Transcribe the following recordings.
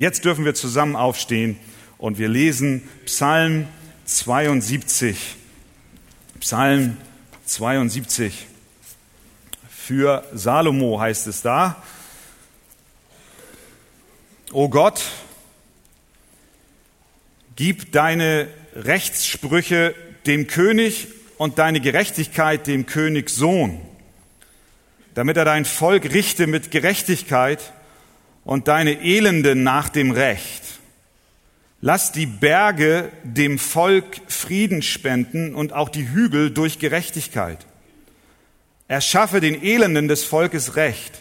Jetzt dürfen wir zusammen aufstehen und wir lesen Psalm 72. Psalm 72. Für Salomo heißt es da. O Gott, gib deine Rechtssprüche dem König und deine Gerechtigkeit dem König Sohn, damit er dein Volk richte mit Gerechtigkeit und deine Elenden nach dem Recht. Lass die Berge dem Volk Frieden spenden und auch die Hügel durch Gerechtigkeit. Erschaffe den Elenden des Volkes Recht.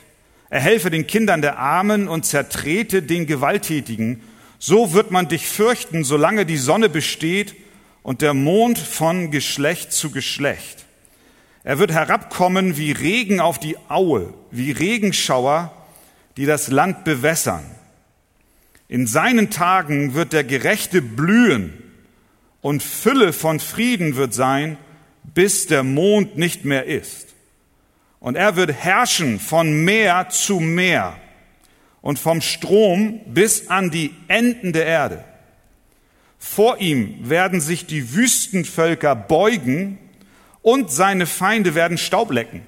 Erhelfe den Kindern der Armen und zertrete den Gewalttätigen. So wird man dich fürchten, solange die Sonne besteht und der Mond von Geschlecht zu Geschlecht. Er wird herabkommen wie Regen auf die Aue, wie Regenschauer die das Land bewässern. In seinen Tagen wird der Gerechte blühen und Fülle von Frieden wird sein, bis der Mond nicht mehr ist. Und er wird herrschen von Meer zu Meer und vom Strom bis an die Enden der Erde. Vor ihm werden sich die Wüstenvölker beugen und seine Feinde werden Staub lecken.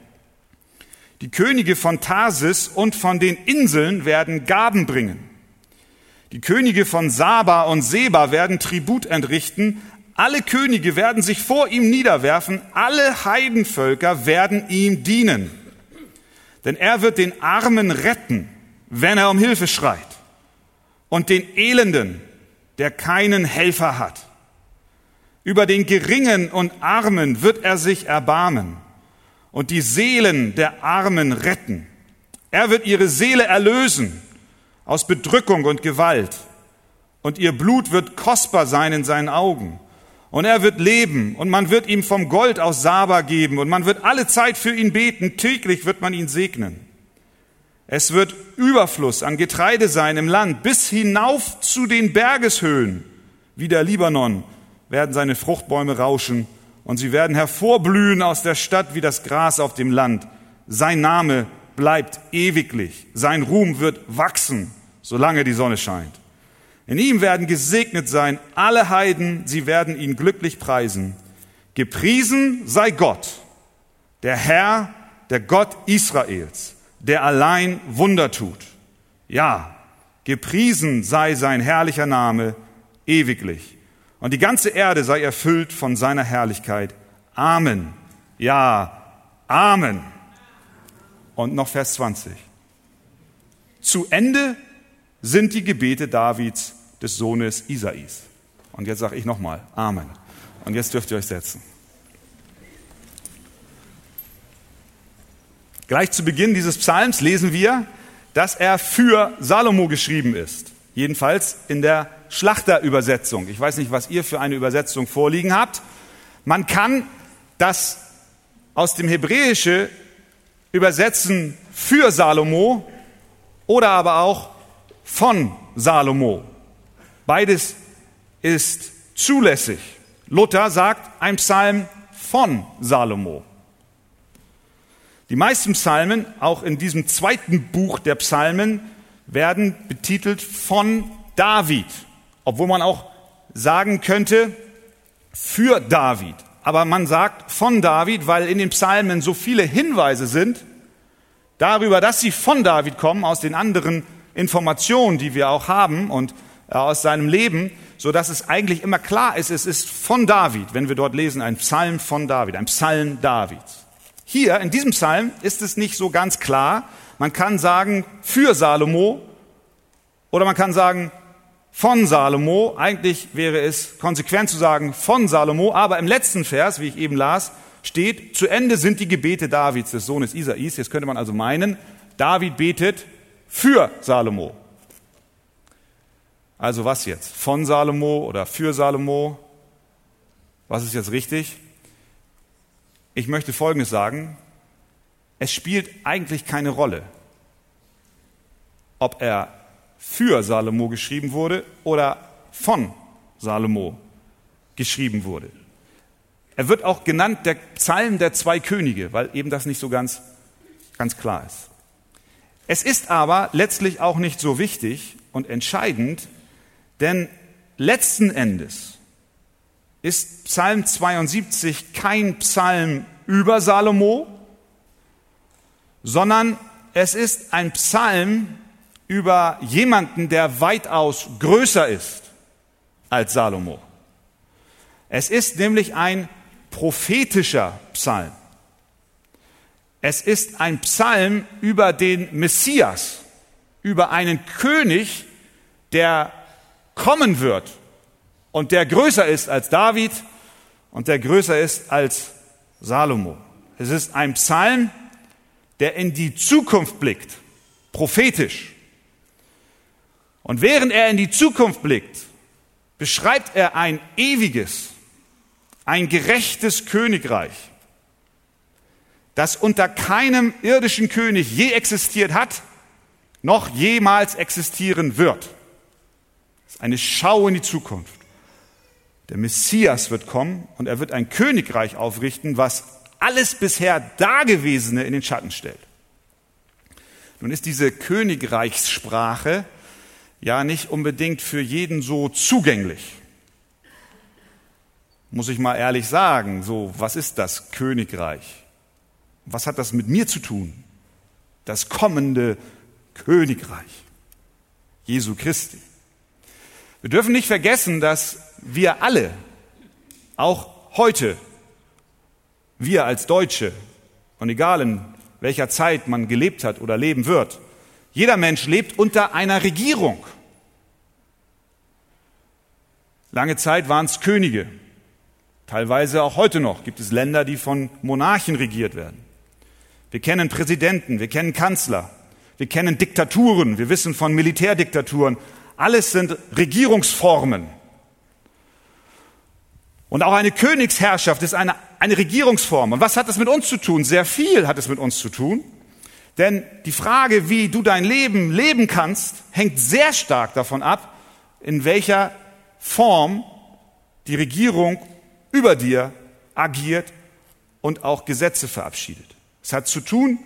Die Könige von Tarsis und von den Inseln werden Gaben bringen. Die Könige von Saba und Seba werden Tribut entrichten. Alle Könige werden sich vor ihm niederwerfen. Alle Heidenvölker werden ihm dienen. Denn er wird den Armen retten, wenn er um Hilfe schreit. Und den Elenden, der keinen Helfer hat. Über den Geringen und Armen wird er sich erbarmen und die Seelen der Armen retten. Er wird ihre Seele erlösen aus Bedrückung und Gewalt. Und ihr Blut wird kostbar sein in seinen Augen. Und er wird leben und man wird ihm vom Gold aus Saba geben und man wird alle Zeit für ihn beten. Täglich wird man ihn segnen. Es wird Überfluss an Getreide sein im Land bis hinauf zu den Bergeshöhen. Wie der Libanon werden seine Fruchtbäume rauschen und sie werden hervorblühen aus der Stadt wie das Gras auf dem Land. Sein Name bleibt ewiglich, sein Ruhm wird wachsen, solange die Sonne scheint. In ihm werden gesegnet sein alle Heiden, sie werden ihn glücklich preisen. Gepriesen sei Gott, der Herr, der Gott Israels, der allein Wunder tut. Ja, gepriesen sei sein herrlicher Name ewiglich. Und die ganze Erde sei erfüllt von seiner Herrlichkeit. Amen. Ja, Amen. Und noch Vers 20. Zu Ende sind die Gebete Davids, des Sohnes Isais. Und jetzt sage ich nochmal, Amen. Und jetzt dürft ihr euch setzen. Gleich zu Beginn dieses Psalms lesen wir, dass er für Salomo geschrieben ist. Jedenfalls in der Schlachterübersetzung. Ich weiß nicht, was ihr für eine Übersetzung vorliegen habt. Man kann das aus dem Hebräische übersetzen für Salomo oder aber auch von Salomo. Beides ist zulässig. Luther sagt ein Psalm von Salomo. Die meisten Psalmen, auch in diesem zweiten Buch der Psalmen, werden betitelt von David obwohl man auch sagen könnte, für David. Aber man sagt von David, weil in den Psalmen so viele Hinweise sind darüber, dass sie von David kommen, aus den anderen Informationen, die wir auch haben und äh, aus seinem Leben, so dass es eigentlich immer klar ist, es ist von David, wenn wir dort lesen, ein Psalm von David, ein Psalm Davids. Hier in diesem Psalm ist es nicht so ganz klar. Man kann sagen für Salomo oder man kann sagen von Salomo. Eigentlich wäre es konsequent zu sagen von Salomo, aber im letzten Vers, wie ich eben las, steht, zu Ende sind die Gebete Davids, des Sohnes Isais. Jetzt könnte man also meinen, David betet für Salomo. Also was jetzt? Von Salomo oder für Salomo? Was ist jetzt richtig? Ich möchte Folgendes sagen. Es spielt eigentlich keine Rolle, ob er für Salomo geschrieben wurde oder von Salomo geschrieben wurde. Er wird auch genannt der Psalm der zwei Könige, weil eben das nicht so ganz, ganz klar ist. Es ist aber letztlich auch nicht so wichtig, und entscheidend, denn letzten Endes ist Psalm 72 kein Psalm über Salomo, sondern es ist ein Psalm über jemanden, der weitaus größer ist als Salomo. Es ist nämlich ein prophetischer Psalm. Es ist ein Psalm über den Messias, über einen König, der kommen wird und der größer ist als David und der größer ist als Salomo. Es ist ein Psalm, der in die Zukunft blickt, prophetisch. Und während er in die Zukunft blickt, beschreibt er ein ewiges, ein gerechtes Königreich, das unter keinem irdischen König je existiert hat, noch jemals existieren wird. Das ist eine Schau in die Zukunft. Der Messias wird kommen und er wird ein Königreich aufrichten, was alles bisher Dagewesene in den Schatten stellt. Nun ist diese Königreichssprache ja nicht unbedingt für jeden so zugänglich. Muss ich mal ehrlich sagen, so, was ist das Königreich? Was hat das mit mir zu tun? Das kommende Königreich Jesu Christi. Wir dürfen nicht vergessen, dass wir alle, auch heute, wir als Deutsche, und egal in welcher Zeit man gelebt hat oder leben wird, jeder Mensch lebt unter einer Regierung. Lange Zeit waren es Könige. Teilweise auch heute noch gibt es Länder, die von Monarchen regiert werden. Wir kennen Präsidenten, wir kennen Kanzler, wir kennen Diktaturen, wir wissen von Militärdiktaturen. Alles sind Regierungsformen. Und auch eine Königsherrschaft ist eine, eine Regierungsform. Und was hat das mit uns zu tun? Sehr viel hat es mit uns zu tun. Denn die Frage, wie du dein Leben leben kannst, hängt sehr stark davon ab, in welcher Form die Regierung über dir agiert und auch Gesetze verabschiedet. Es hat zu tun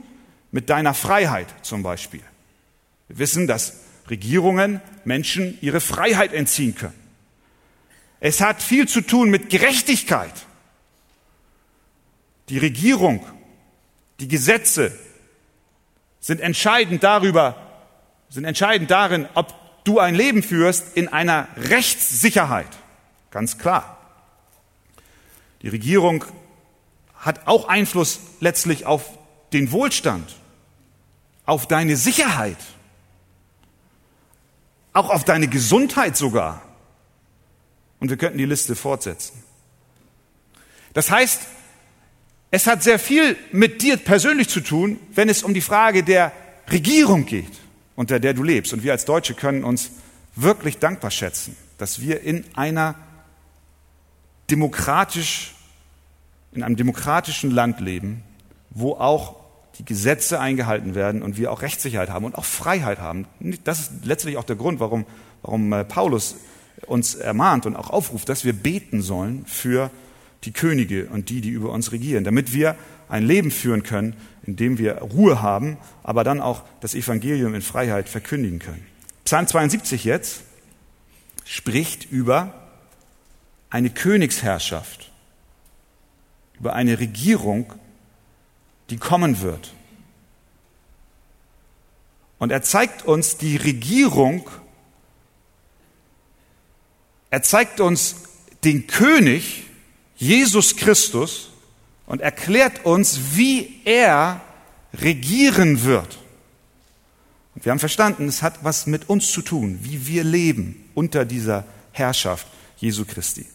mit deiner Freiheit zum Beispiel. Wir wissen, dass Regierungen Menschen ihre Freiheit entziehen können. Es hat viel zu tun mit Gerechtigkeit. Die Regierung, die Gesetze sind entscheidend darüber, sind entscheidend darin, ob du ein Leben führst in einer Rechtssicherheit. Ganz klar. Die Regierung hat auch Einfluss letztlich auf den Wohlstand, auf deine Sicherheit, auch auf deine Gesundheit sogar. Und wir könnten die Liste fortsetzen. Das heißt, es hat sehr viel mit dir persönlich zu tun, wenn es um die Frage der Regierung geht, unter der du lebst. Und wir als Deutsche können uns wirklich dankbar schätzen, dass wir in einer demokratisch, in einem demokratischen Land leben, wo auch die Gesetze eingehalten werden und wir auch Rechtssicherheit haben und auch Freiheit haben. Das ist letztlich auch der Grund, warum, warum äh, Paulus uns ermahnt und auch aufruft, dass wir beten sollen für die Könige und die, die über uns regieren, damit wir ein Leben führen können, in dem wir Ruhe haben, aber dann auch das Evangelium in Freiheit verkündigen können. Psalm 72 jetzt spricht über eine Königsherrschaft, über eine Regierung, die kommen wird. Und er zeigt uns die Regierung, er zeigt uns den König, Jesus Christus und erklärt uns, wie er regieren wird. Wir haben verstanden, es hat was mit uns zu tun, wie wir leben unter dieser Herrschaft Jesu Christi.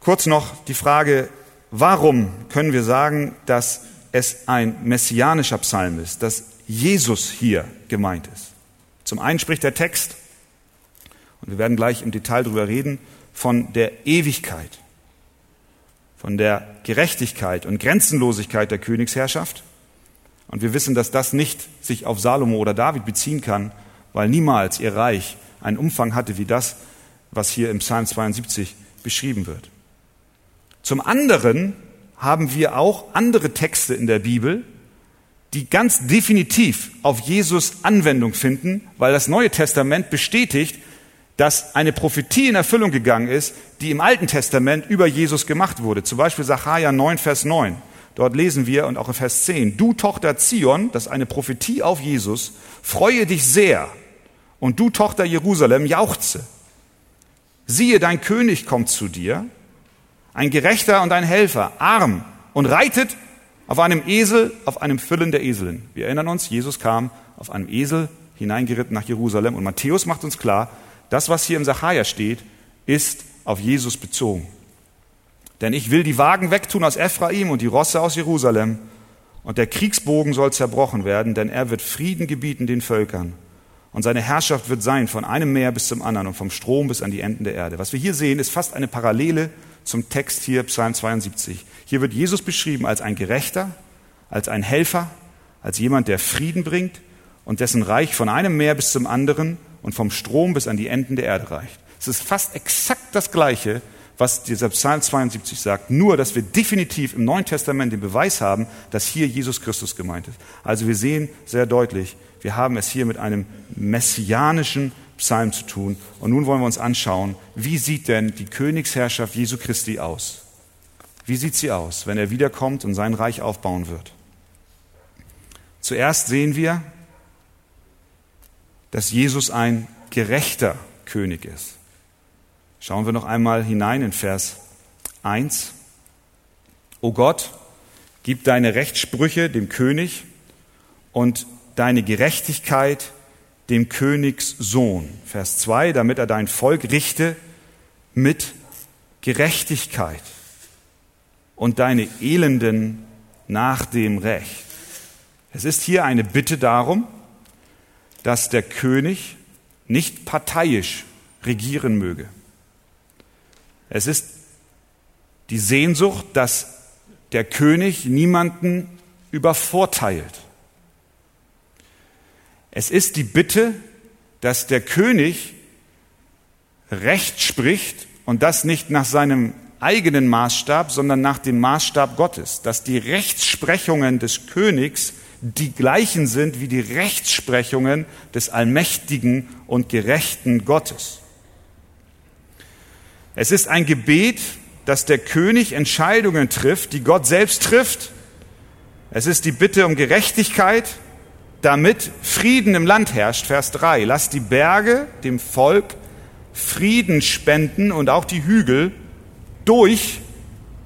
Kurz noch die Frage, warum können wir sagen, dass es ein messianischer Psalm ist, dass Jesus hier gemeint ist? Zum einen spricht der Text, und wir werden gleich im Detail darüber reden, von der Ewigkeit, von der Gerechtigkeit und Grenzenlosigkeit der Königsherrschaft. Und wir wissen, dass das nicht sich auf Salomo oder David beziehen kann, weil niemals ihr Reich einen Umfang hatte wie das, was hier im Psalm 72 beschrieben wird. Zum anderen haben wir auch andere Texte in der Bibel, die ganz definitiv auf Jesus Anwendung finden, weil das Neue Testament bestätigt, dass eine Prophetie in Erfüllung gegangen ist, die im Alten Testament über Jesus gemacht wurde. Zum Beispiel Sacharja 9, Vers 9. Dort lesen wir und auch in Vers 10, du Tochter Zion, das ist eine Prophetie auf Jesus, freue dich sehr und du Tochter Jerusalem jauchze. Siehe, dein König kommt zu dir, ein Gerechter und ein Helfer, arm und reitet auf einem Esel, auf einem Füllen der Eseln. Wir erinnern uns, Jesus kam auf einem Esel hineingeritten nach Jerusalem und Matthäus macht uns klar, das, was hier im Sacharja steht, ist auf Jesus bezogen. Denn ich will die Wagen wegtun aus Ephraim und die Rosse aus Jerusalem, und der Kriegsbogen soll zerbrochen werden, denn er wird Frieden gebieten den Völkern. Und seine Herrschaft wird sein von einem Meer bis zum anderen und vom Strom bis an die Enden der Erde. Was wir hier sehen, ist fast eine Parallele zum Text hier, Psalm 72. Hier wird Jesus beschrieben als ein Gerechter, als ein Helfer, als jemand, der Frieden bringt und dessen Reich von einem Meer bis zum anderen und vom Strom bis an die Enden der Erde reicht. Es ist fast exakt das Gleiche, was dieser Psalm 72 sagt, nur dass wir definitiv im Neuen Testament den Beweis haben, dass hier Jesus Christus gemeint ist. Also wir sehen sehr deutlich, wir haben es hier mit einem messianischen Psalm zu tun. Und nun wollen wir uns anschauen, wie sieht denn die Königsherrschaft Jesu Christi aus? Wie sieht sie aus, wenn er wiederkommt und sein Reich aufbauen wird? Zuerst sehen wir, dass Jesus ein gerechter König ist. Schauen wir noch einmal hinein in Vers 1. O Gott, gib deine Rechtssprüche dem König und deine Gerechtigkeit dem Königssohn. Vers 2, damit er dein Volk richte mit Gerechtigkeit und deine Elenden nach dem Recht. Es ist hier eine Bitte darum, dass der König nicht parteiisch regieren möge. Es ist die Sehnsucht, dass der König niemanden übervorteilt. Es ist die Bitte, dass der König Recht spricht und das nicht nach seinem eigenen Maßstab, sondern nach dem Maßstab Gottes, dass die Rechtsprechungen des Königs die gleichen sind wie die Rechtsprechungen des allmächtigen und gerechten Gottes. Es ist ein Gebet, dass der König Entscheidungen trifft, die Gott selbst trifft. Es ist die Bitte um Gerechtigkeit, damit Frieden im Land herrscht. Vers 3. Lass die Berge dem Volk Frieden spenden und auch die Hügel durch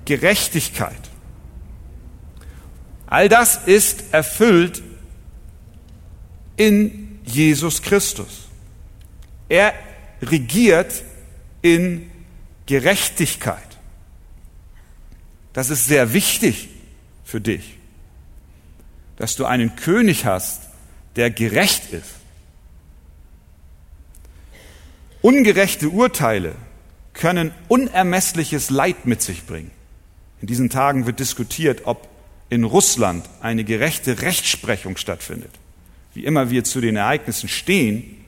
Gerechtigkeit. All das ist erfüllt in Jesus Christus. Er regiert in Gerechtigkeit. Das ist sehr wichtig für dich, dass du einen König hast, der gerecht ist. Ungerechte Urteile können unermessliches Leid mit sich bringen. In diesen Tagen wird diskutiert, ob in Russland eine gerechte Rechtsprechung stattfindet. Wie immer wir zu den Ereignissen stehen,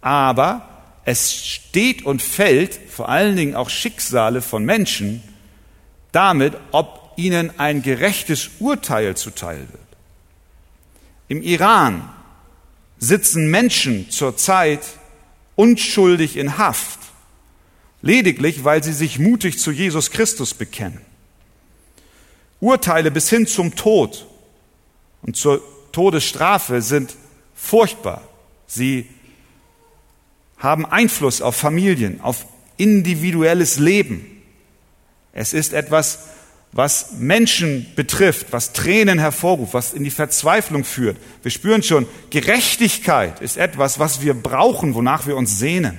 aber es steht und fällt vor allen Dingen auch Schicksale von Menschen damit, ob ihnen ein gerechtes Urteil zuteil wird. Im Iran sitzen Menschen zurzeit unschuldig in Haft, lediglich weil sie sich mutig zu Jesus Christus bekennen. Urteile bis hin zum Tod und zur Todesstrafe sind furchtbar. Sie haben Einfluss auf Familien, auf individuelles Leben. Es ist etwas, was Menschen betrifft, was Tränen hervorruft, was in die Verzweiflung führt. Wir spüren schon, Gerechtigkeit ist etwas, was wir brauchen, wonach wir uns sehnen.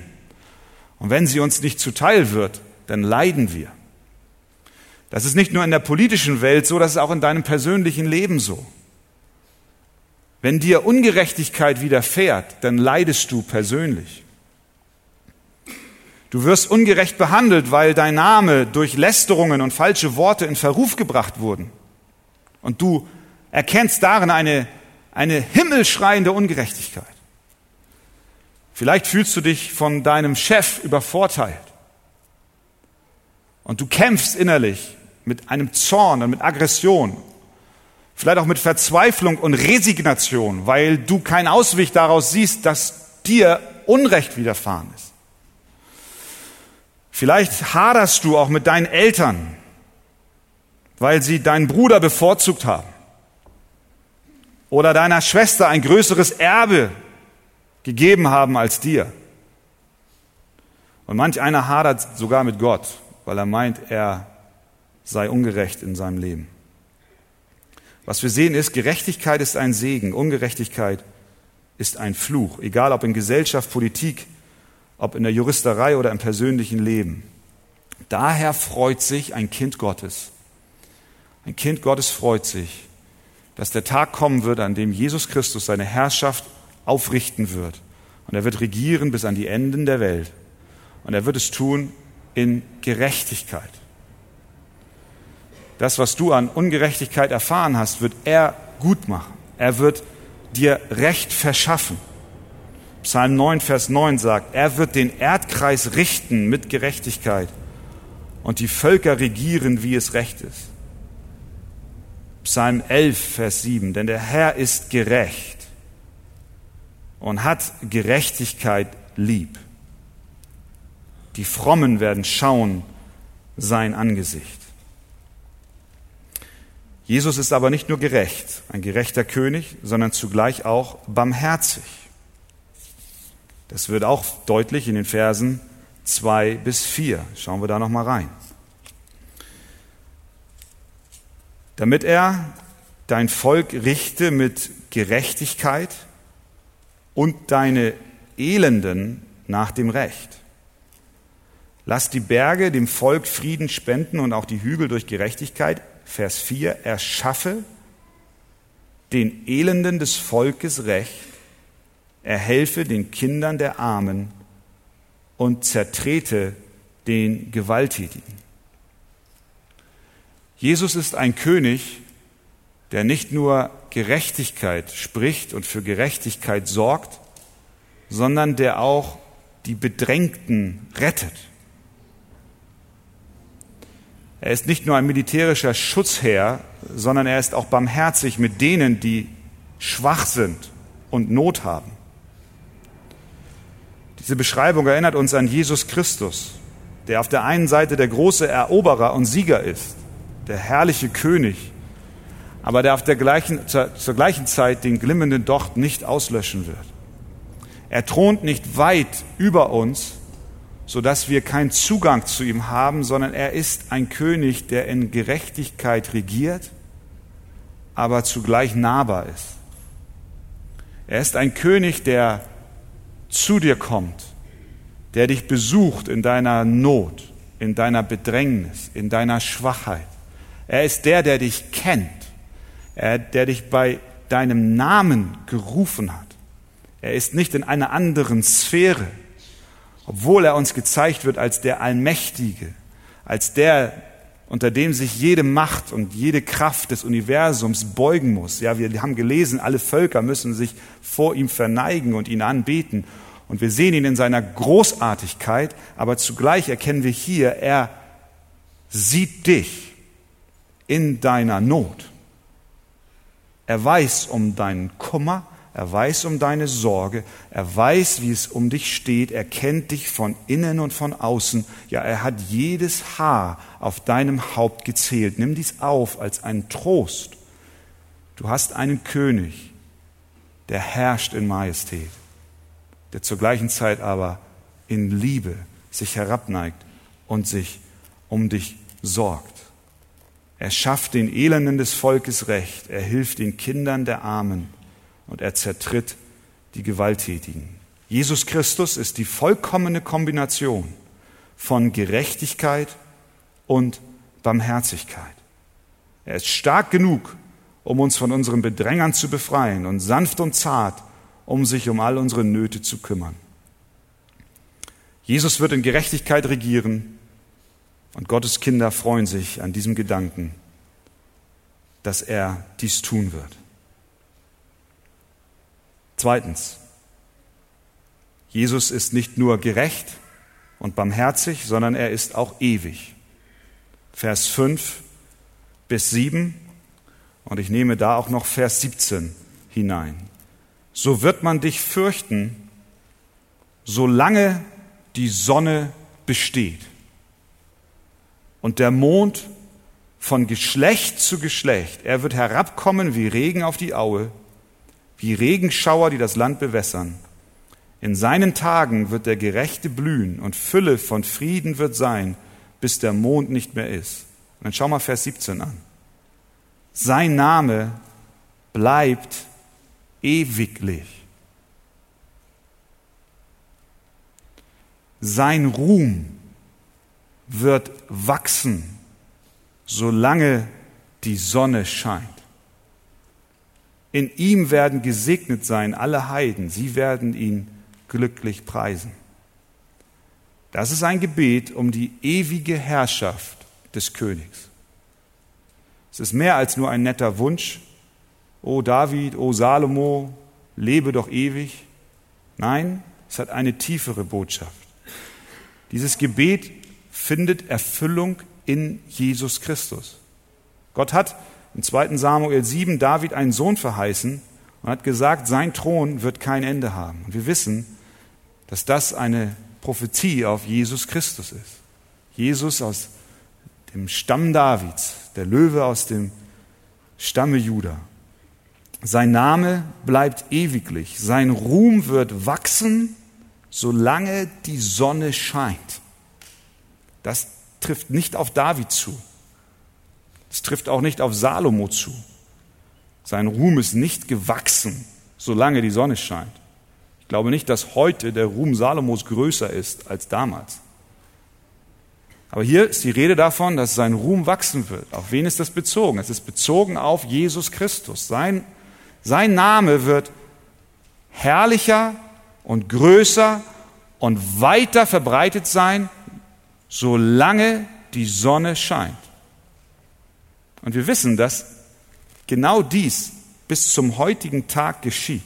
Und wenn sie uns nicht zuteil wird, dann leiden wir. Das ist nicht nur in der politischen Welt so, das ist auch in deinem persönlichen Leben so. Wenn dir Ungerechtigkeit widerfährt, dann leidest du persönlich. Du wirst ungerecht behandelt, weil dein Name durch Lästerungen und falsche Worte in Verruf gebracht wurden. Und du erkennst darin eine, eine himmelschreiende Ungerechtigkeit. Vielleicht fühlst du dich von deinem Chef übervorteilt. Und du kämpfst innerlich mit einem Zorn und mit Aggression. Vielleicht auch mit Verzweiflung und Resignation, weil du keinen Ausweg daraus siehst, dass dir Unrecht widerfahren ist. Vielleicht haderst du auch mit deinen Eltern, weil sie deinen Bruder bevorzugt haben oder deiner Schwester ein größeres Erbe gegeben haben als dir. Und manch einer hadert sogar mit Gott, weil er meint, er sei ungerecht in seinem Leben. Was wir sehen ist, Gerechtigkeit ist ein Segen, Ungerechtigkeit ist ein Fluch, egal ob in Gesellschaft, Politik, ob in der Juristerei oder im persönlichen Leben. Daher freut sich ein Kind Gottes. Ein Kind Gottes freut sich, dass der Tag kommen wird, an dem Jesus Christus seine Herrschaft aufrichten wird. Und er wird regieren bis an die Enden der Welt. Und er wird es tun in Gerechtigkeit. Das, was du an Ungerechtigkeit erfahren hast, wird er gut machen. Er wird dir Recht verschaffen. Psalm 9, Vers 9 sagt, er wird den Erdkreis richten mit Gerechtigkeit und die Völker regieren, wie es recht ist. Psalm 11, Vers 7, denn der Herr ist gerecht und hat Gerechtigkeit lieb. Die Frommen werden schauen sein Angesicht. Jesus ist aber nicht nur gerecht, ein gerechter König, sondern zugleich auch barmherzig. Das wird auch deutlich in den Versen 2 bis 4. Schauen wir da noch mal rein. Damit er dein Volk richte mit Gerechtigkeit und deine Elenden nach dem Recht. Lass die Berge dem Volk Frieden spenden und auch die Hügel durch Gerechtigkeit. Vers 4. Erschaffe den Elenden des Volkes Recht. Er helfe den Kindern der Armen und zertrete den Gewalttätigen. Jesus ist ein König, der nicht nur Gerechtigkeit spricht und für Gerechtigkeit sorgt, sondern der auch die Bedrängten rettet. Er ist nicht nur ein militärischer Schutzherr, sondern er ist auch barmherzig mit denen, die schwach sind und Not haben. Diese Beschreibung erinnert uns an Jesus Christus, der auf der einen Seite der große Eroberer und Sieger ist, der herrliche König, aber der auf der gleichen, zur, zur gleichen Zeit den glimmenden Docht nicht auslöschen wird. Er thront nicht weit über uns, so dass wir keinen Zugang zu ihm haben, sondern er ist ein König, der in Gerechtigkeit regiert, aber zugleich nahbar ist. Er ist ein König, der zu dir kommt, der dich besucht in deiner Not, in deiner Bedrängnis, in deiner Schwachheit. Er ist der, der dich kennt er, der dich bei deinem Namen gerufen hat. Er ist nicht in einer anderen Sphäre, obwohl er uns gezeigt wird als der Allmächtige, als der, unter dem sich jede Macht und jede Kraft des Universums beugen muss. Ja, wir haben gelesen, alle Völker müssen sich vor ihm verneigen und ihn anbeten. Und wir sehen ihn in seiner Großartigkeit, aber zugleich erkennen wir hier, er sieht dich in deiner Not. Er weiß um deinen Kummer, er weiß um deine Sorge, er weiß, wie es um dich steht, er kennt dich von innen und von außen. Ja, er hat jedes Haar auf deinem Haupt gezählt. Nimm dies auf als einen Trost. Du hast einen König, der herrscht in Majestät, der zur gleichen Zeit aber in Liebe sich herabneigt und sich um dich sorgt. Er schafft den Elenden des Volkes Recht, er hilft den Kindern der Armen und er zertritt die Gewalttätigen. Jesus Christus ist die vollkommene Kombination von Gerechtigkeit und Barmherzigkeit. Er ist stark genug, um uns von unseren Bedrängern zu befreien und sanft und zart, um sich um all unsere Nöte zu kümmern. Jesus wird in Gerechtigkeit regieren und Gottes Kinder freuen sich an diesem Gedanken, dass er dies tun wird. Zweitens, Jesus ist nicht nur gerecht und barmherzig, sondern er ist auch ewig. Vers 5 bis 7. Und ich nehme da auch noch Vers 17 hinein. So wird man dich fürchten, solange die Sonne besteht und der Mond von Geschlecht zu Geschlecht. Er wird herabkommen wie Regen auf die Aue, wie Regenschauer, die das Land bewässern. In seinen Tagen wird der Gerechte blühen und Fülle von Frieden wird sein, bis der Mond nicht mehr ist. Und dann schau mal Vers 17 an. Sein Name bleibt ewiglich. Sein Ruhm wird wachsen, solange die Sonne scheint. In ihm werden gesegnet sein alle Heiden, sie werden ihn glücklich preisen. Das ist ein Gebet um die ewige Herrschaft des Königs. Es ist mehr als nur ein netter Wunsch. O David, o Salomo, lebe doch ewig. Nein, es hat eine tiefere Botschaft. Dieses Gebet findet Erfüllung in Jesus Christus. Gott hat im 2. Samuel 7 David einen Sohn verheißen und hat gesagt, sein Thron wird kein Ende haben. Und wir wissen, dass das eine Prophetie auf Jesus Christus ist. Jesus aus dem Stamm Davids, der Löwe aus dem Stamme Juda. Sein Name bleibt ewiglich, sein Ruhm wird wachsen, solange die Sonne scheint. Das trifft nicht auf David zu. Es trifft auch nicht auf Salomo zu. Sein Ruhm ist nicht gewachsen, solange die Sonne scheint. Ich glaube nicht, dass heute der Ruhm Salomos größer ist als damals. Aber hier ist die Rede davon, dass sein Ruhm wachsen wird. Auf wen ist das bezogen? Es ist bezogen auf Jesus Christus. Sein, sein Name wird herrlicher und größer und weiter verbreitet sein, solange die Sonne scheint. Und wir wissen, dass genau dies bis zum heutigen Tag geschieht.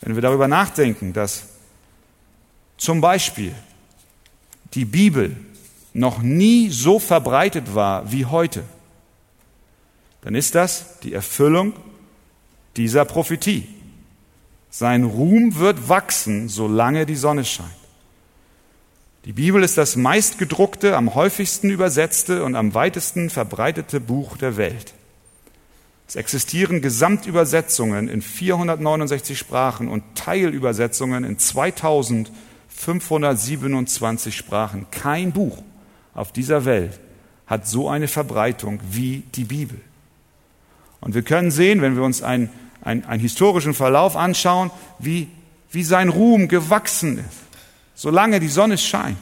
Wenn wir darüber nachdenken, dass zum Beispiel die Bibel noch nie so verbreitet war wie heute, dann ist das die Erfüllung dieser Prophetie. Sein Ruhm wird wachsen, solange die Sonne scheint. Die Bibel ist das meistgedruckte, am häufigsten übersetzte und am weitesten verbreitete Buch der Welt. Es existieren Gesamtübersetzungen in 469 Sprachen und Teilübersetzungen in 2527 Sprachen. Kein Buch auf dieser Welt hat so eine Verbreitung wie die Bibel. Und wir können sehen, wenn wir uns einen, einen, einen historischen Verlauf anschauen, wie, wie sein Ruhm gewachsen ist solange die Sonne scheint.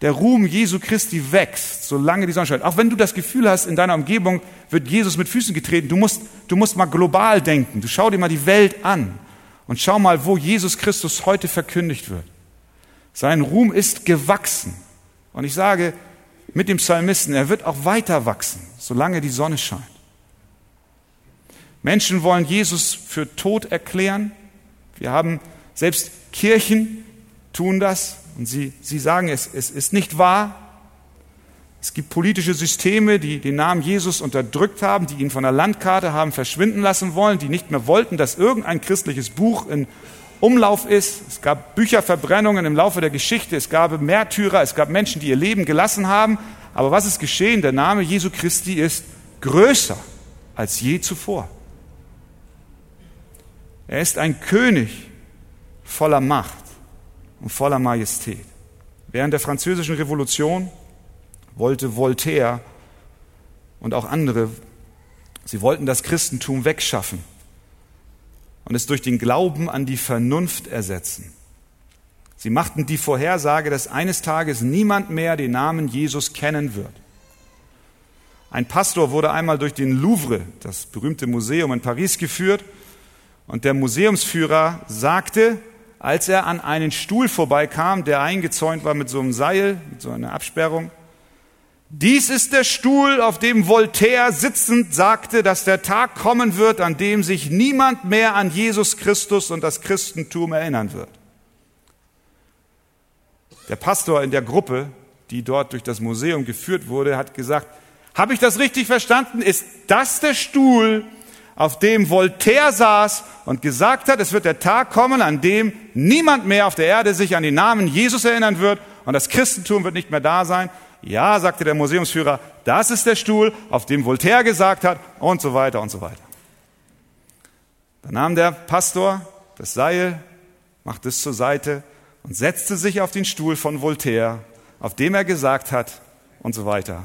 Der Ruhm Jesu Christi wächst, solange die Sonne scheint. Auch wenn du das Gefühl hast, in deiner Umgebung wird Jesus mit Füßen getreten, du musst, du musst mal global denken. Du schau dir mal die Welt an und schau mal, wo Jesus Christus heute verkündigt wird. Sein Ruhm ist gewachsen. Und ich sage mit dem Psalmisten, er wird auch weiter wachsen, solange die Sonne scheint. Menschen wollen Jesus für tot erklären. Wir haben selbst Kirchen, tun das und sie, sie sagen, es, es ist nicht wahr. Es gibt politische Systeme, die den Namen Jesus unterdrückt haben, die ihn von der Landkarte haben verschwinden lassen wollen, die nicht mehr wollten, dass irgendein christliches Buch in Umlauf ist. Es gab Bücherverbrennungen im Laufe der Geschichte, es gab Märtyrer, es gab Menschen, die ihr Leben gelassen haben. Aber was ist geschehen? Der Name Jesu Christi ist größer als je zuvor. Er ist ein König voller Macht und voller Majestät. Während der französischen Revolution wollte Voltaire und auch andere, sie wollten das Christentum wegschaffen und es durch den Glauben an die Vernunft ersetzen. Sie machten die Vorhersage, dass eines Tages niemand mehr den Namen Jesus kennen wird. Ein Pastor wurde einmal durch den Louvre, das berühmte Museum in Paris, geführt und der Museumsführer sagte, als er an einen Stuhl vorbeikam, der eingezäunt war mit so einem Seil, mit so einer Absperrung. Dies ist der Stuhl, auf dem Voltaire sitzend sagte, dass der Tag kommen wird, an dem sich niemand mehr an Jesus Christus und das Christentum erinnern wird. Der Pastor in der Gruppe, die dort durch das Museum geführt wurde, hat gesagt, Habe ich das richtig verstanden? Ist das der Stuhl, auf dem Voltaire saß und gesagt hat, es wird der Tag kommen, an dem niemand mehr auf der Erde sich an den Namen Jesus erinnern wird und das Christentum wird nicht mehr da sein? Ja, sagte der Museumsführer, das ist der Stuhl, auf dem Voltaire gesagt hat und so weiter und so weiter. Dann nahm der Pastor das Seil, machte es zur Seite und setzte sich auf den Stuhl von Voltaire, auf dem er gesagt hat und so weiter.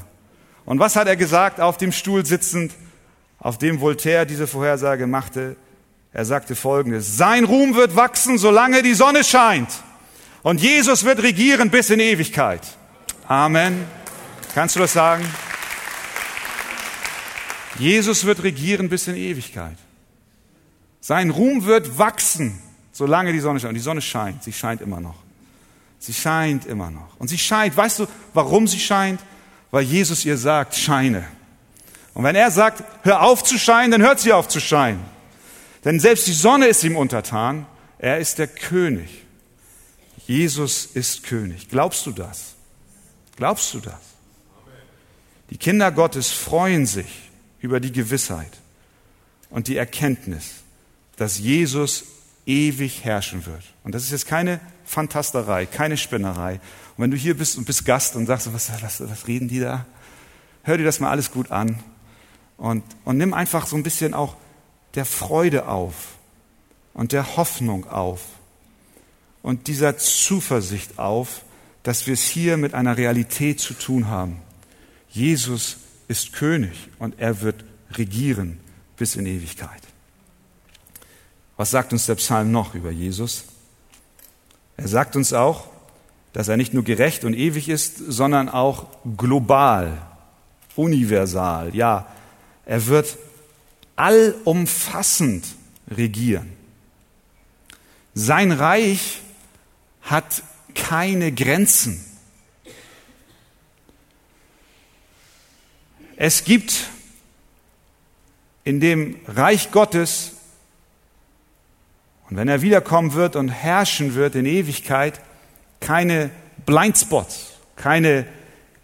Und was hat er gesagt auf dem Stuhl sitzend, auf dem Voltaire diese Vorhersage machte? Er sagte Folgendes, sein Ruhm wird wachsen, solange die Sonne scheint. Und Jesus wird regieren bis in Ewigkeit. Amen. Kannst du das sagen? Jesus wird regieren bis in Ewigkeit. Sein Ruhm wird wachsen, solange die Sonne scheint. Und die Sonne scheint, sie scheint immer noch. Sie scheint immer noch. Und sie scheint, weißt du, warum sie scheint? Weil Jesus ihr sagt, scheine. Und wenn er sagt, hör auf zu scheinen, dann hört sie auf zu scheinen. Denn selbst die Sonne ist ihm untertan. Er ist der König. Jesus ist König. Glaubst du das? Glaubst du das? Die Kinder Gottes freuen sich über die Gewissheit und die Erkenntnis, dass Jesus ewig herrschen wird. Und das ist jetzt keine Fantasterei, keine Spinnerei. Und wenn du hier bist und bist Gast und sagst, was, was, was reden die da? Hör dir das mal alles gut an und, und nimm einfach so ein bisschen auch der Freude auf und der Hoffnung auf und dieser Zuversicht auf, dass wir es hier mit einer Realität zu tun haben. Jesus ist König und er wird regieren bis in Ewigkeit. Was sagt uns der Psalm noch über Jesus? Er sagt uns auch, dass er nicht nur gerecht und ewig ist, sondern auch global, universal. Ja, er wird allumfassend regieren. Sein Reich hat keine Grenzen. Es gibt in dem Reich Gottes und wenn er wiederkommen wird und herrschen wird in Ewigkeit, keine Blindspots, keine,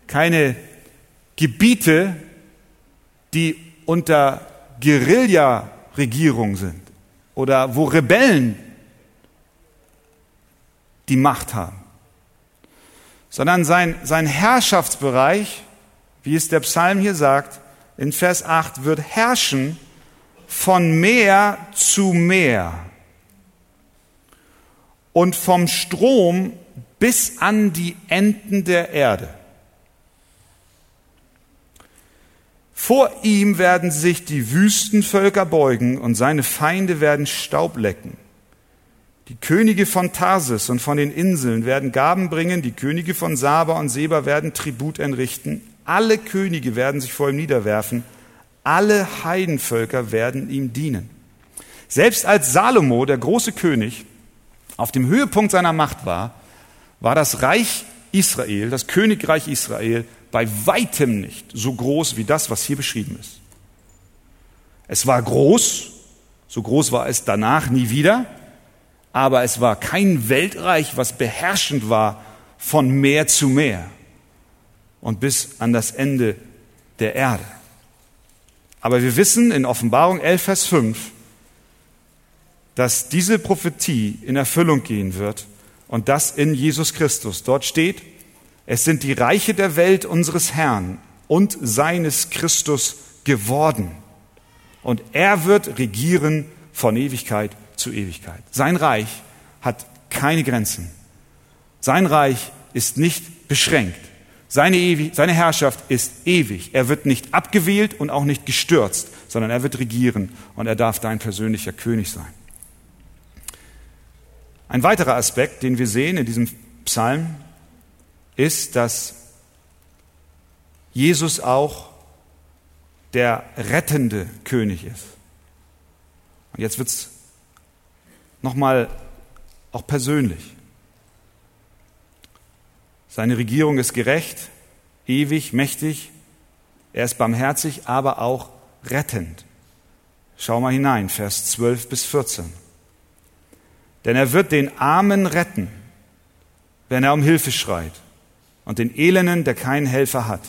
keine Gebiete, die unter Guerilla-Regierung sind oder wo Rebellen die Macht haben, sondern sein, sein Herrschaftsbereich, wie es der Psalm hier sagt, in Vers 8, wird herrschen von Meer zu Meer und vom Strom bis an die Enden der Erde. Vor ihm werden sich die Wüstenvölker beugen und seine Feinde werden Staub lecken. Die Könige von Tarsis und von den Inseln werden Gaben bringen, die Könige von Saba und Seba werden Tribut entrichten, alle Könige werden sich vor ihm niederwerfen, alle Heidenvölker werden ihm dienen. Selbst als Salomo, der große König, auf dem Höhepunkt seiner Macht war, war das Reich Israel, das Königreich Israel, bei weitem nicht so groß wie das, was hier beschrieben ist. Es war groß, so groß war es danach nie wieder, aber es war kein Weltreich, was beherrschend war von Meer zu Meer und bis an das Ende der Erde. Aber wir wissen in Offenbarung 11, Vers 5, dass diese Prophetie in Erfüllung gehen wird und das in Jesus Christus. Dort steht, es sind die Reiche der Welt unseres Herrn und seines Christus geworden. Und er wird regieren von Ewigkeit zu Ewigkeit. Sein Reich hat keine Grenzen. Sein Reich ist nicht beschränkt. Seine, Ewig seine Herrschaft ist ewig. Er wird nicht abgewählt und auch nicht gestürzt, sondern er wird regieren und er darf dein persönlicher König sein. Ein weiterer Aspekt, den wir sehen in diesem Psalm, ist, dass Jesus auch der rettende König ist. Und jetzt wird es nochmal auch persönlich. Seine Regierung ist gerecht, ewig, mächtig, er ist barmherzig, aber auch rettend. Schau mal hinein, Vers 12 bis 14. Denn er wird den Armen retten, wenn er um Hilfe schreit, und den Elenden, der keinen Helfer hat.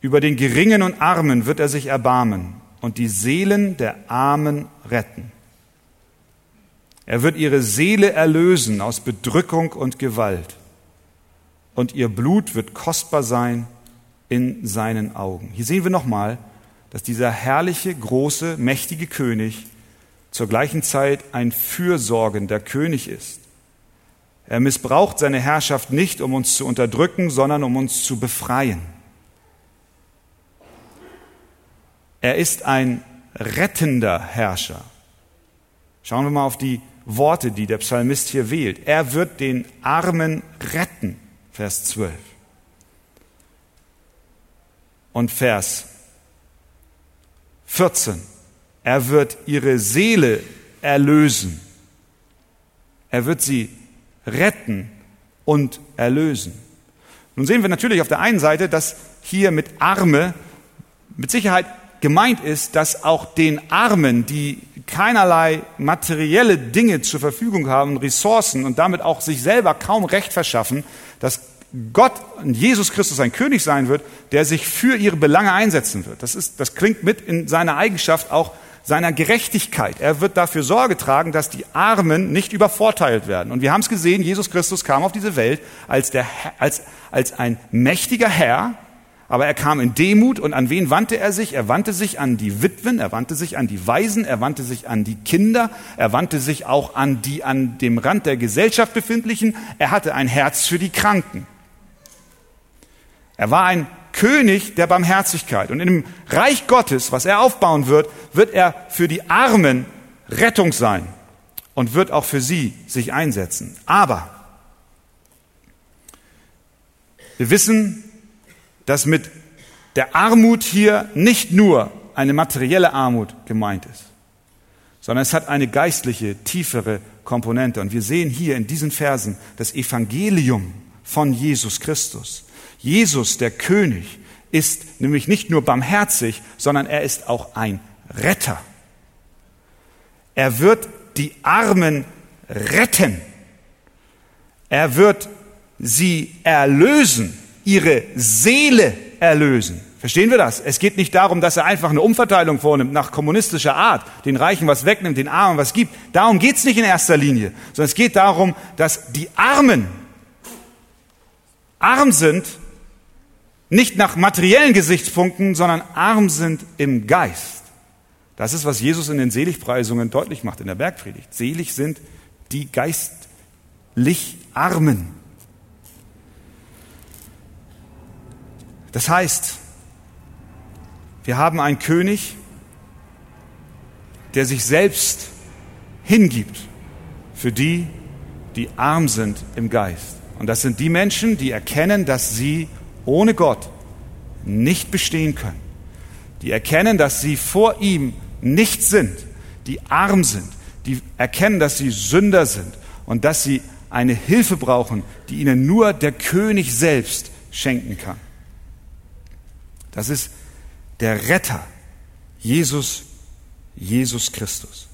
Über den Geringen und Armen wird er sich erbarmen und die Seelen der Armen retten. Er wird ihre Seele erlösen aus Bedrückung und Gewalt. Und ihr Blut wird kostbar sein in seinen Augen. Hier sehen wir nochmal, dass dieser herrliche, große, mächtige König zur gleichen Zeit ein fürsorgender König ist. Er missbraucht seine Herrschaft nicht, um uns zu unterdrücken, sondern um uns zu befreien. Er ist ein rettender Herrscher. Schauen wir mal auf die Worte, die der Psalmist hier wählt. Er wird den Armen retten, Vers 12. Und Vers 14. Er wird ihre Seele erlösen. Er wird sie retten und erlösen. Nun sehen wir natürlich auf der einen Seite, dass hier mit Arme mit Sicherheit gemeint ist, dass auch den Armen, die keinerlei materielle Dinge zur Verfügung haben, Ressourcen und damit auch sich selber kaum Recht verschaffen, dass Gott und Jesus Christus ein König sein wird, der sich für ihre Belange einsetzen wird. Das, ist, das klingt mit in seiner Eigenschaft auch seiner Gerechtigkeit. Er wird dafür Sorge tragen, dass die Armen nicht übervorteilt werden. Und wir haben es gesehen, Jesus Christus kam auf diese Welt als, der, als, als ein mächtiger Herr, aber er kam in Demut und an wen wandte er sich? Er wandte sich an die Witwen, er wandte sich an die Waisen, er wandte sich an die Kinder, er wandte sich auch an die an dem Rand der Gesellschaft befindlichen. Er hatte ein Herz für die Kranken. Er war ein König der Barmherzigkeit. Und in dem Reich Gottes, was er aufbauen wird, wird er für die Armen Rettung sein und wird auch für sie sich einsetzen. Aber wir wissen, dass mit der Armut hier nicht nur eine materielle Armut gemeint ist, sondern es hat eine geistliche, tiefere Komponente. Und wir sehen hier in diesen Versen das Evangelium von Jesus Christus. Jesus, der König, ist nämlich nicht nur barmherzig, sondern er ist auch ein Retter. Er wird die Armen retten. Er wird sie erlösen, ihre Seele erlösen. Verstehen wir das? Es geht nicht darum, dass er einfach eine Umverteilung vornimmt nach kommunistischer Art, den Reichen was wegnimmt, den Armen was gibt. Darum geht es nicht in erster Linie, sondern es geht darum, dass die Armen arm sind nicht nach materiellen Gesichtspunkten, sondern arm sind im Geist. Das ist, was Jesus in den Seligpreisungen deutlich macht in der Bergpredigt. Selig sind die geistlich Armen. Das heißt, wir haben einen König, der sich selbst hingibt für die, die arm sind im Geist. Und das sind die Menschen, die erkennen, dass sie ohne Gott nicht bestehen können, die erkennen, dass sie vor ihm nichts sind, die arm sind, die erkennen, dass sie Sünder sind und dass sie eine Hilfe brauchen, die ihnen nur der König selbst schenken kann. Das ist der Retter, Jesus, Jesus Christus.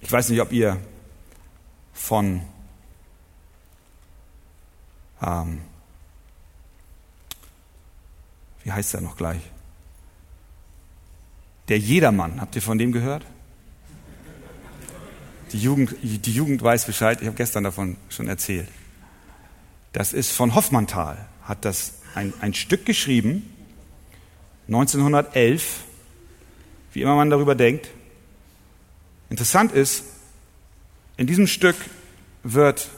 Ich weiß nicht, ob ihr von ähm, wie heißt er noch gleich? Der Jedermann, habt ihr von dem gehört? Die Jugend, die Jugend weiß Bescheid, ich habe gestern davon schon erzählt. Das ist von Hoffmannsthal, hat das ein, ein Stück geschrieben, 1911, wie immer man darüber denkt. Interessant ist, in diesem Stück wird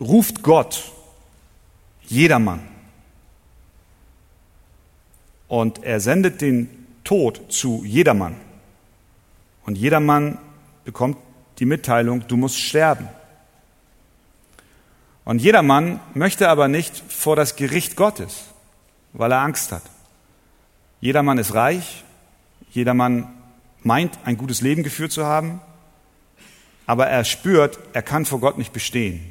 ruft Gott jedermann. Und er sendet den Tod zu jedermann. Und jedermann bekommt die Mitteilung, du musst sterben. Und jedermann möchte aber nicht vor das Gericht Gottes, weil er Angst hat. Jedermann ist reich, jedermann meint, ein gutes Leben geführt zu haben, aber er spürt, er kann vor Gott nicht bestehen.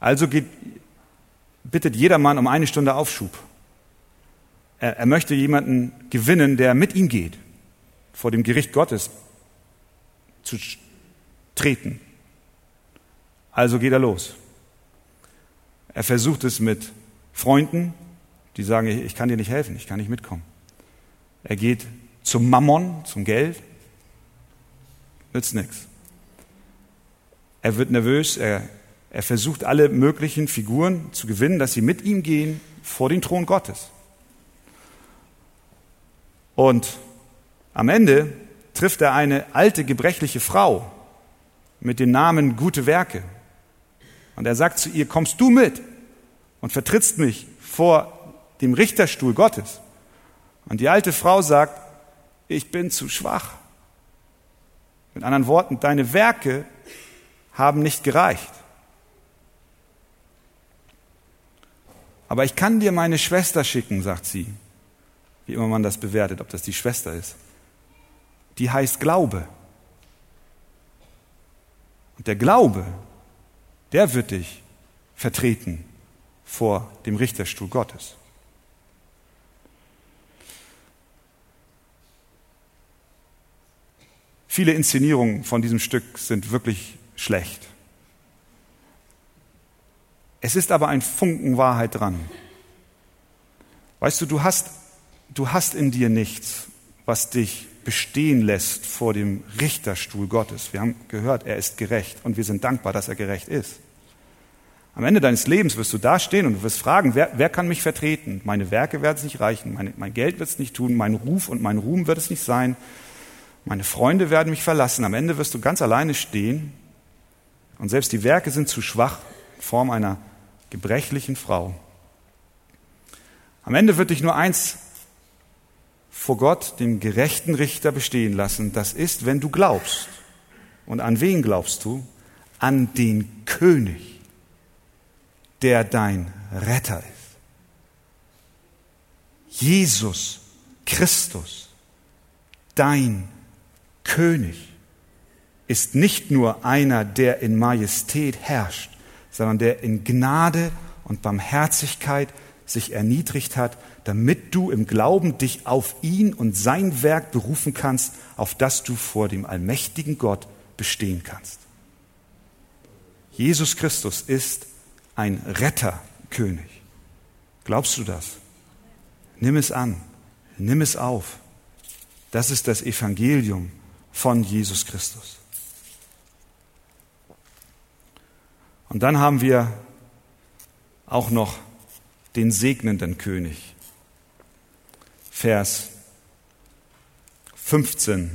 Also geht, bittet jedermann um eine Stunde Aufschub. Er, er möchte jemanden gewinnen, der mit ihm geht, vor dem Gericht Gottes zu treten. Also geht er los. Er versucht es mit Freunden, die sagen, ich kann dir nicht helfen, ich kann nicht mitkommen. Er geht zum Mammon, zum Geld, nützt nichts. Er wird nervös, er, er versucht alle möglichen Figuren zu gewinnen, dass sie mit ihm gehen vor den Thron Gottes. Und am Ende trifft er eine alte, gebrechliche Frau mit dem Namen Gute Werke. Und er sagt zu ihr, kommst du mit und vertrittst mich vor dem Richterstuhl Gottes. Und die alte Frau sagt, ich bin zu schwach. Mit anderen Worten, deine Werke haben nicht gereicht. Aber ich kann dir meine Schwester schicken, sagt sie, wie immer man das bewertet, ob das die Schwester ist. Die heißt Glaube. Und der Glaube, der wird dich vertreten vor dem Richterstuhl Gottes. Viele Inszenierungen von diesem Stück sind wirklich schlecht. Es ist aber ein Funken Wahrheit dran. Weißt du, du hast, du hast in dir nichts, was dich bestehen lässt vor dem Richterstuhl Gottes. Wir haben gehört, er ist gerecht und wir sind dankbar, dass er gerecht ist. Am Ende deines Lebens wirst du dastehen und du wirst fragen, wer, wer kann mich vertreten? Meine Werke werden es nicht reichen, meine, mein Geld wird es nicht tun, mein Ruf und mein Ruhm wird es nicht sein, meine Freunde werden mich verlassen. Am Ende wirst du ganz alleine stehen und selbst die Werke sind zu schwach in Form einer gebrechlichen Frau. Am Ende wird dich nur eins vor Gott, dem gerechten Richter, bestehen lassen. Das ist, wenn du glaubst. Und an wen glaubst du? An den König, der dein Retter ist. Jesus Christus, dein König, ist nicht nur einer, der in Majestät herrscht, sondern der in Gnade und Barmherzigkeit sich erniedrigt hat, damit du im Glauben dich auf ihn und sein Werk berufen kannst, auf das du vor dem allmächtigen Gott bestehen kannst. Jesus Christus ist ein Retterkönig. Glaubst du das? Nimm es an, nimm es auf. Das ist das Evangelium von Jesus Christus. Und dann haben wir auch noch den segnenden König. Vers 15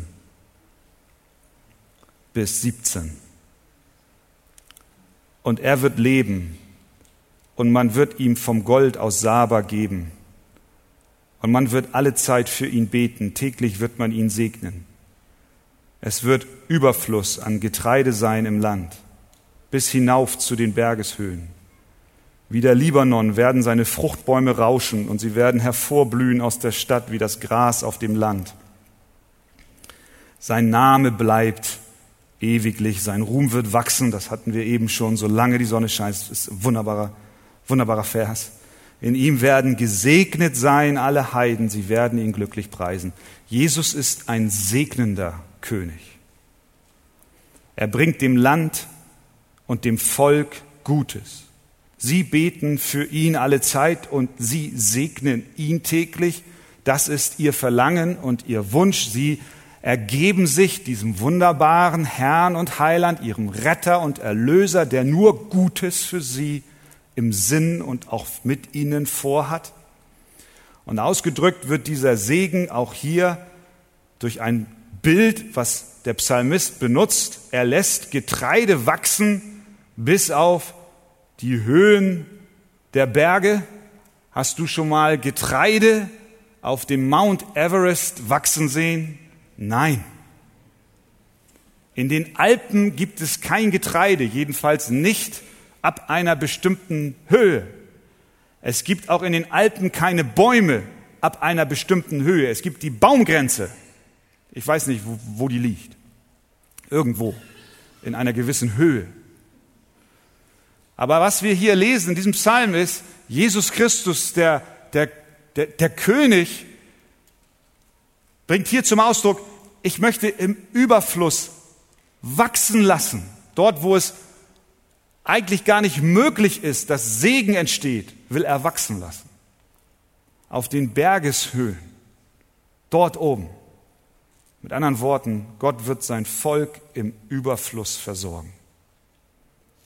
bis 17. Und er wird leben, und man wird ihm vom Gold aus Saba geben, und man wird alle Zeit für ihn beten, täglich wird man ihn segnen. Es wird Überfluss an Getreide sein im Land, bis hinauf zu den Bergeshöhen. Wie der Libanon werden seine Fruchtbäume rauschen und sie werden hervorblühen aus der Stadt wie das Gras auf dem Land. Sein Name bleibt ewiglich, sein Ruhm wird wachsen, das hatten wir eben schon, solange die Sonne scheint. Das ist ein wunderbarer, wunderbarer Vers. In ihm werden gesegnet sein alle Heiden, sie werden ihn glücklich preisen. Jesus ist ein segnender König. Er bringt dem Land und dem Volk Gutes. Sie beten für ihn alle Zeit und sie segnen ihn täglich. Das ist ihr Verlangen und ihr Wunsch. Sie ergeben sich diesem wunderbaren Herrn und Heiland, ihrem Retter und Erlöser, der nur Gutes für sie im Sinn und auch mit ihnen vorhat. Und ausgedrückt wird dieser Segen auch hier durch ein Bild, was der Psalmist benutzt. Er lässt Getreide wachsen bis auf die Höhen der Berge. Hast du schon mal Getreide auf dem Mount Everest wachsen sehen? Nein. In den Alpen gibt es kein Getreide, jedenfalls nicht ab einer bestimmten Höhe. Es gibt auch in den Alpen keine Bäume ab einer bestimmten Höhe. Es gibt die Baumgrenze. Ich weiß nicht, wo, wo die liegt. Irgendwo in einer gewissen Höhe. Aber was wir hier lesen in diesem Psalm ist, Jesus Christus, der, der, der, der König, bringt hier zum Ausdruck, ich möchte im Überfluss wachsen lassen, dort wo es eigentlich gar nicht möglich ist, dass Segen entsteht, will er wachsen lassen. Auf den Bergeshöhen, dort oben. Mit anderen Worten, Gott wird sein Volk im Überfluss versorgen.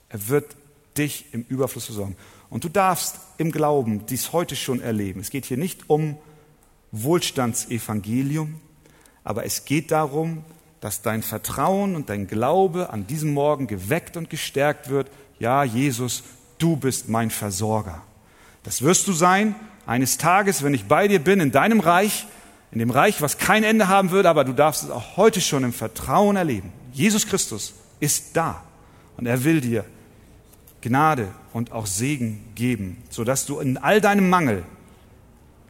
Er wird dich im Überfluss versorgen. Und du darfst im Glauben dies heute schon erleben. Es geht hier nicht um Wohlstandsevangelium, aber es geht darum, dass dein Vertrauen und dein Glaube an diesem Morgen geweckt und gestärkt wird. Ja, Jesus, du bist mein Versorger. Das wirst du sein eines Tages, wenn ich bei dir bin, in deinem Reich, in dem Reich, was kein Ende haben wird, aber du darfst es auch heute schon im Vertrauen erleben. Jesus Christus ist da und er will dir Gnade und auch Segen geben, sodass du in all deinem Mangel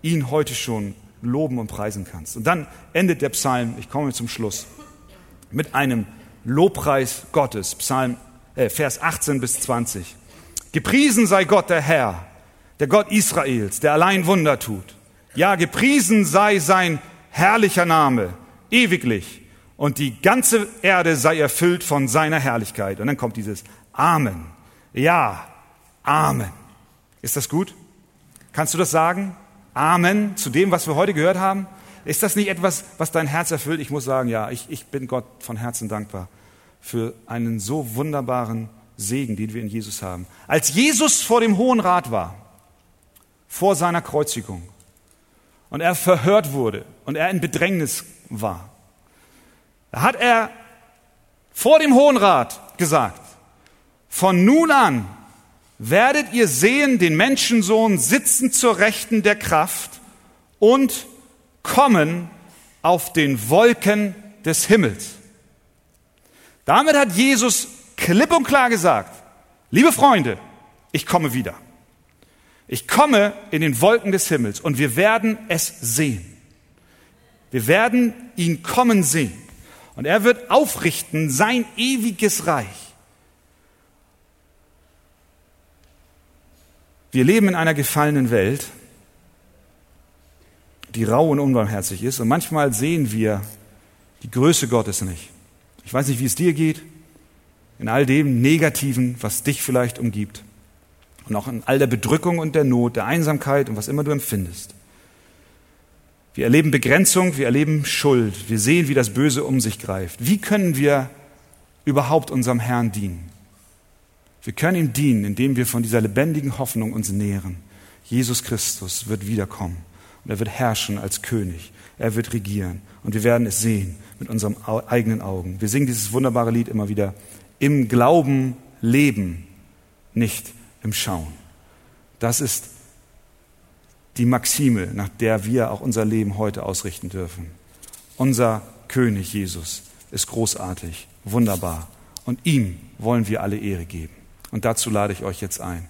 ihn heute schon loben und preisen kannst. Und dann endet der Psalm, ich komme zum Schluss, mit einem Lobpreis Gottes, Psalm, äh, Vers 18 bis 20. Gepriesen sei Gott der Herr, der Gott Israels, der allein Wunder tut. Ja, gepriesen sei sein herrlicher Name, ewiglich. Und die ganze Erde sei erfüllt von seiner Herrlichkeit. Und dann kommt dieses Amen. Ja, Amen. Ist das gut? Kannst du das sagen? Amen zu dem, was wir heute gehört haben? Ist das nicht etwas, was dein Herz erfüllt? Ich muss sagen, ja, ich, ich bin Gott von Herzen dankbar für einen so wunderbaren Segen, den wir in Jesus haben. Als Jesus vor dem Hohen Rat war, vor seiner Kreuzigung, und er verhört wurde und er in Bedrängnis war, da hat er vor dem Hohen Rat gesagt, von nun an werdet ihr sehen den Menschensohn sitzen zur Rechten der Kraft und kommen auf den Wolken des Himmels. Damit hat Jesus klipp und klar gesagt, liebe Freunde, ich komme wieder. Ich komme in den Wolken des Himmels und wir werden es sehen. Wir werden ihn kommen sehen. Und er wird aufrichten sein ewiges Reich. Wir leben in einer gefallenen Welt, die rau und unbarmherzig ist. Und manchmal sehen wir die Größe Gottes nicht. Ich weiß nicht, wie es dir geht, in all dem Negativen, was dich vielleicht umgibt. Und auch in all der Bedrückung und der Not, der Einsamkeit und was immer du empfindest. Wir erleben Begrenzung, wir erleben Schuld, wir sehen, wie das Böse um sich greift. Wie können wir überhaupt unserem Herrn dienen? Wir können ihm dienen, indem wir von dieser lebendigen Hoffnung uns nähren. Jesus Christus wird wiederkommen und er wird herrschen als König. Er wird regieren und wir werden es sehen mit unseren eigenen Augen. Wir singen dieses wunderbare Lied immer wieder. Im Glauben leben, nicht im Schauen. Das ist die Maxime, nach der wir auch unser Leben heute ausrichten dürfen. Unser König Jesus ist großartig, wunderbar und ihm wollen wir alle Ehre geben. Und dazu lade ich euch jetzt ein.